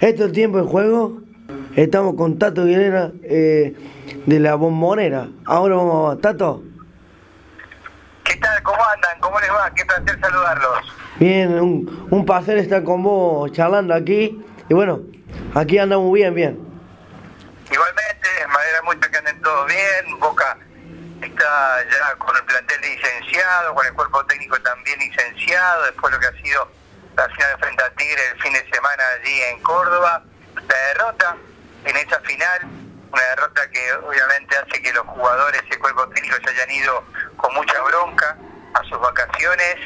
Esto es el tiempo de juego. Estamos con Tato Guilera eh, de la bombonera. Ahora vamos a Tato. ¿Qué tal? ¿Cómo andan? ¿Cómo les va? Qué placer saludarlos. Bien, un, un placer estar con vos charlando aquí. Y bueno, aquí andamos bien, bien. Igualmente, me alegra mucho que anden todos bien. Boca está ya con el plantel licenciado, con el cuerpo técnico también licenciado, después lo que ha sido la final frente a Tigre el fin de semana allí en Córdoba. La derrota en esa final, una derrota que obviamente hace que los jugadores y el cuerpo técnico se hayan ido con mucha bronca a sus vacaciones,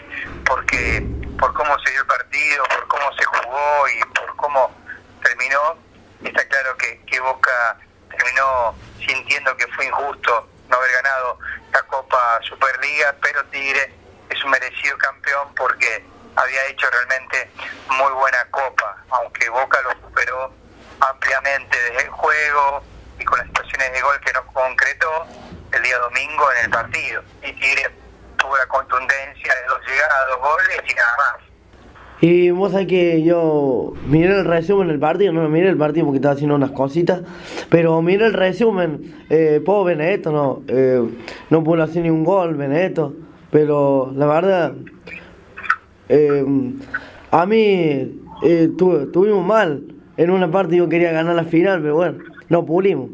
porque por cómo se dio el partido, por cómo se jugó y por cómo terminó, está claro que, que Boca terminó sintiendo que fue injusto no haber ganado la Copa Superliga, pero Tigre es un merecido campeón porque había hecho realmente muy buena Copa, aunque Boca lo superó ampliamente desde el juego y con las situaciones de gol que no concretó el día domingo en el partido. Y Tigre tuvo la contundencia de dos llegadas, dos goles y nada más. Y vos sabés que yo miré el resumen del partido, no miré el partido porque estaba haciendo unas cositas, pero miré el resumen, eh, poco Benedetto, no, eh, no pudo hacer ni un gol Benedetto, pero la verdad, eh, a mí eh, tu, tuvimos mal, en una parte yo quería ganar la final, pero bueno, no pudimos.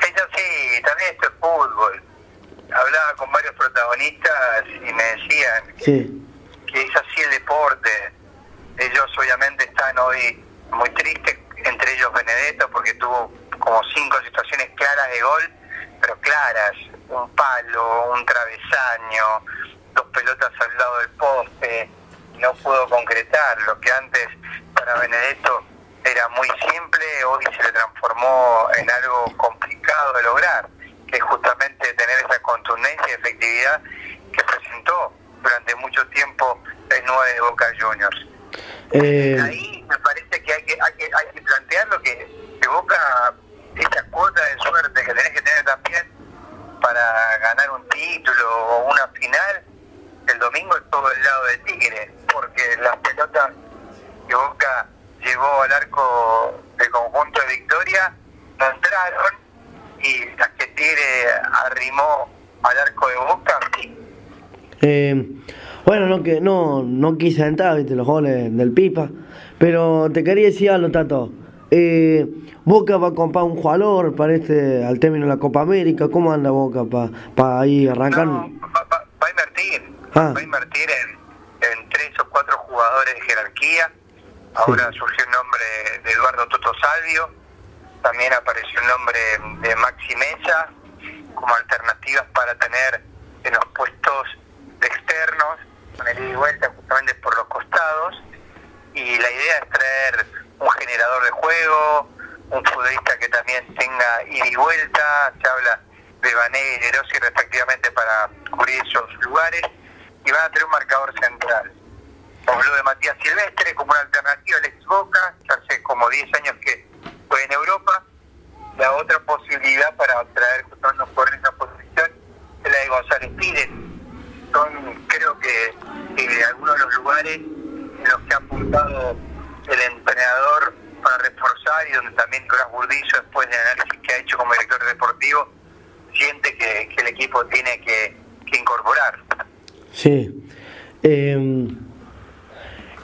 Eso sí, también esto es fútbol. Hablaba con varios protagonistas y me decían que, Sí, que es así el deporte. Ellos obviamente están hoy muy tristes, entre ellos Benedetto, porque tuvo como cinco situaciones claras de gol, pero claras, un palo, un travesaño, pelotas al lado del poste, y no pudo concretar. Lo que antes para Benedetto era muy simple, hoy se le transformó en algo complicado de lograr, que es justamente tener esa contundencia y efectividad que presentó durante mucho tiempo el 9 de Boca Juniors. eh, Ahí me parece que hay que, hay que, hay que plantearlo que, que Boca, esta cuota de suerte que tenés que tener también para ganar un título o una final, el domingo es todo el lado de Tigre, porque las pelotas que Boca llevó al arco del conjunto de Victoria no entraron y las que Tigre arrimó al arco de Boca, sí. eh, bueno, no, que, no, no quise entrar, viste, los goles del Pipa, pero te quería decir algo, Tato. Eh, Boca va a comprar un jugador para este, al término de la Copa América. ¿Cómo anda Boca para pa ahí arrancar? No, va, va- va a invertir. Ah. Va a invertir en, en tres o cuatro jugadores de jerarquía. Ahora surgió el nombre de Eduardo Toto Salvio. También apareció el nombre de Maxi Mesa como alternativas para tener en los puestos de externos, con el ida y vuelta justamente por los costados. Y la idea es traer un generador de juego, un futbolista que también tenga ida y vuelta. Se habla de Vané y de Rossi respectivamente para cubrir esos lugares. Y van a tener un marcador central. Habló de Matías Silvestre como una alternativa al ex Boca, ya hace como 10 años que fue en Europa. La otra posibilidad para traer jugador en esa posición es la de González Pires. Son, creo que, que algunos de los lugares en los que ha apuntado el entrenador para reforzar y donde también Nicolás Burdizo, después del análisis que ha hecho como director deportivo, siente que, que el equipo tiene que, que incorporar. Sí. Eh,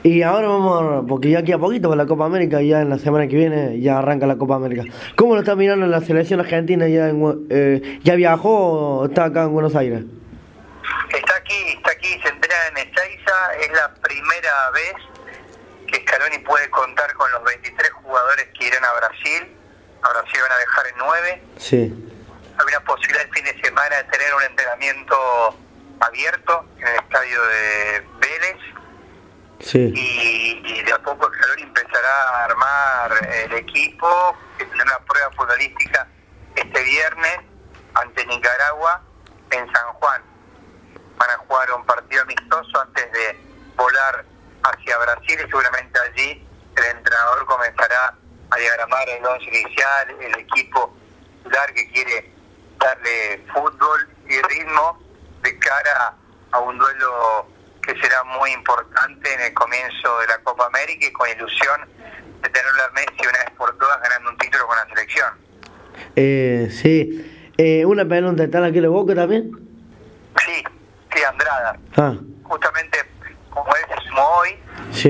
y ahora vamos, a- porque ya queda poquito para la Copa América, ya en la semana que viene ya arranca la Copa América. ¿Cómo lo está mirando la selección argentina? ¿Ya, en eh, ya viajó o está acá en Buenos Aires? Está aquí, está aquí, se entrena en Ezeiza, es la primera vez que Scaloni puede contar con los 23 jugadores que irán a Brasil. A Brasil van a dejar en 9. Sí. Hay una posibilidad el fin de semana de tener un entrenamiento abierto en el estadio de Vélez Sí. y, y de a poco Scaloni empezará a armar el equipo, que tendrá una prueba futbolística este viernes ante Nicaragua en San Juan. Van a jugar un partido amistoso antes de volar hacia Brasil y seguramente allí el entrenador comenzará a diagramar el once inicial, el equipo titular que quiere darle fútbol y ritmo de cara a un duelo que será muy importante en el comienzo de la Copa América y con ilusión de tenerlo a Messi una vez por todas ganando un título con la selección. Eh, sí. Eh, una pregunta, ¿están aquí los Boca también? Sí, sí, Andrada. Ah, Justamente como él se sumó hoy, sí.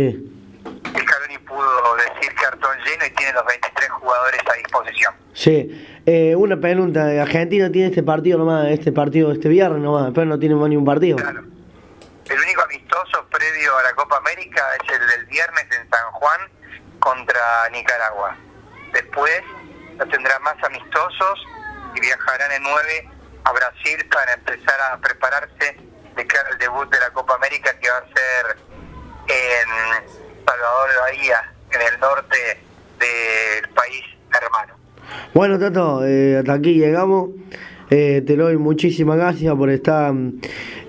el Scaloni pudo decir cartón lleno y tiene los 23 jugadores a disposición. Sí. Eh, una pregunta, Argentina tiene este partido nomás, este partido este viernes nomás, después no tiene más ni un partido. Claro. El único amistoso previo a la Copa América es el del viernes en San Juan contra Nicaragua. Después no tendrán más amistosos y viajarán en nueve a Brasil para empezar a prepararse de cara al debut de la Copa América que va a ser en Salvador de Bahía, en el norte del país hermano. Bueno, Tato, eh, hasta aquí llegamos. Eh, te doy muchísimas gracias por estar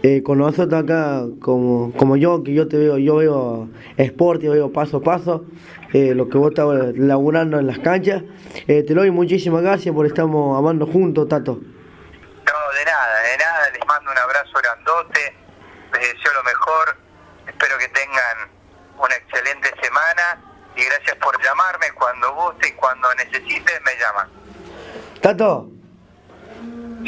eh, con nosotros acá, como, como yo, que yo te veo, yo veo Sport y veo paso a paso, eh, lo que vos estás laburando en las canchas. Eh, te doy muchísimas gracias por estar amando juntos, Tato. No, de nada, de nada, les mando un abrazo grandote, les deseo lo mejor, espero que tengan una excelente semana y gracias por llamarme cuando guste y cuando necesiten me llaman. Tato,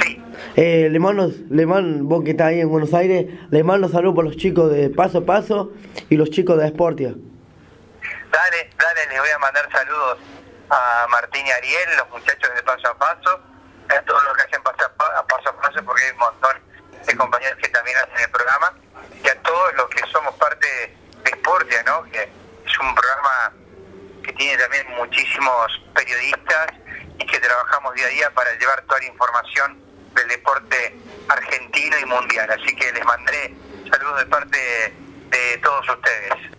Sí, eh, le mando, le mando, vos que estás ahí en Buenos Aires, le mando saludos para los chicos de Paso a Paso y los chicos de Sportia. dale, dale, les voy a mandar saludos a Martín y Ariel, los muchachos de Paso a Paso, a todos los que hacen Paso a Pa- a Paso, a paso porque hay un montón de compañeros que también hacen el programa, y a todos los que somos parte de Sportia, ¿no? Que es un programa que tiene también muchísimos periodistas y que trabajamos día a día para llevar toda la información del deporte argentino y mundial. Así que les mandaré saludos de parte de todos ustedes.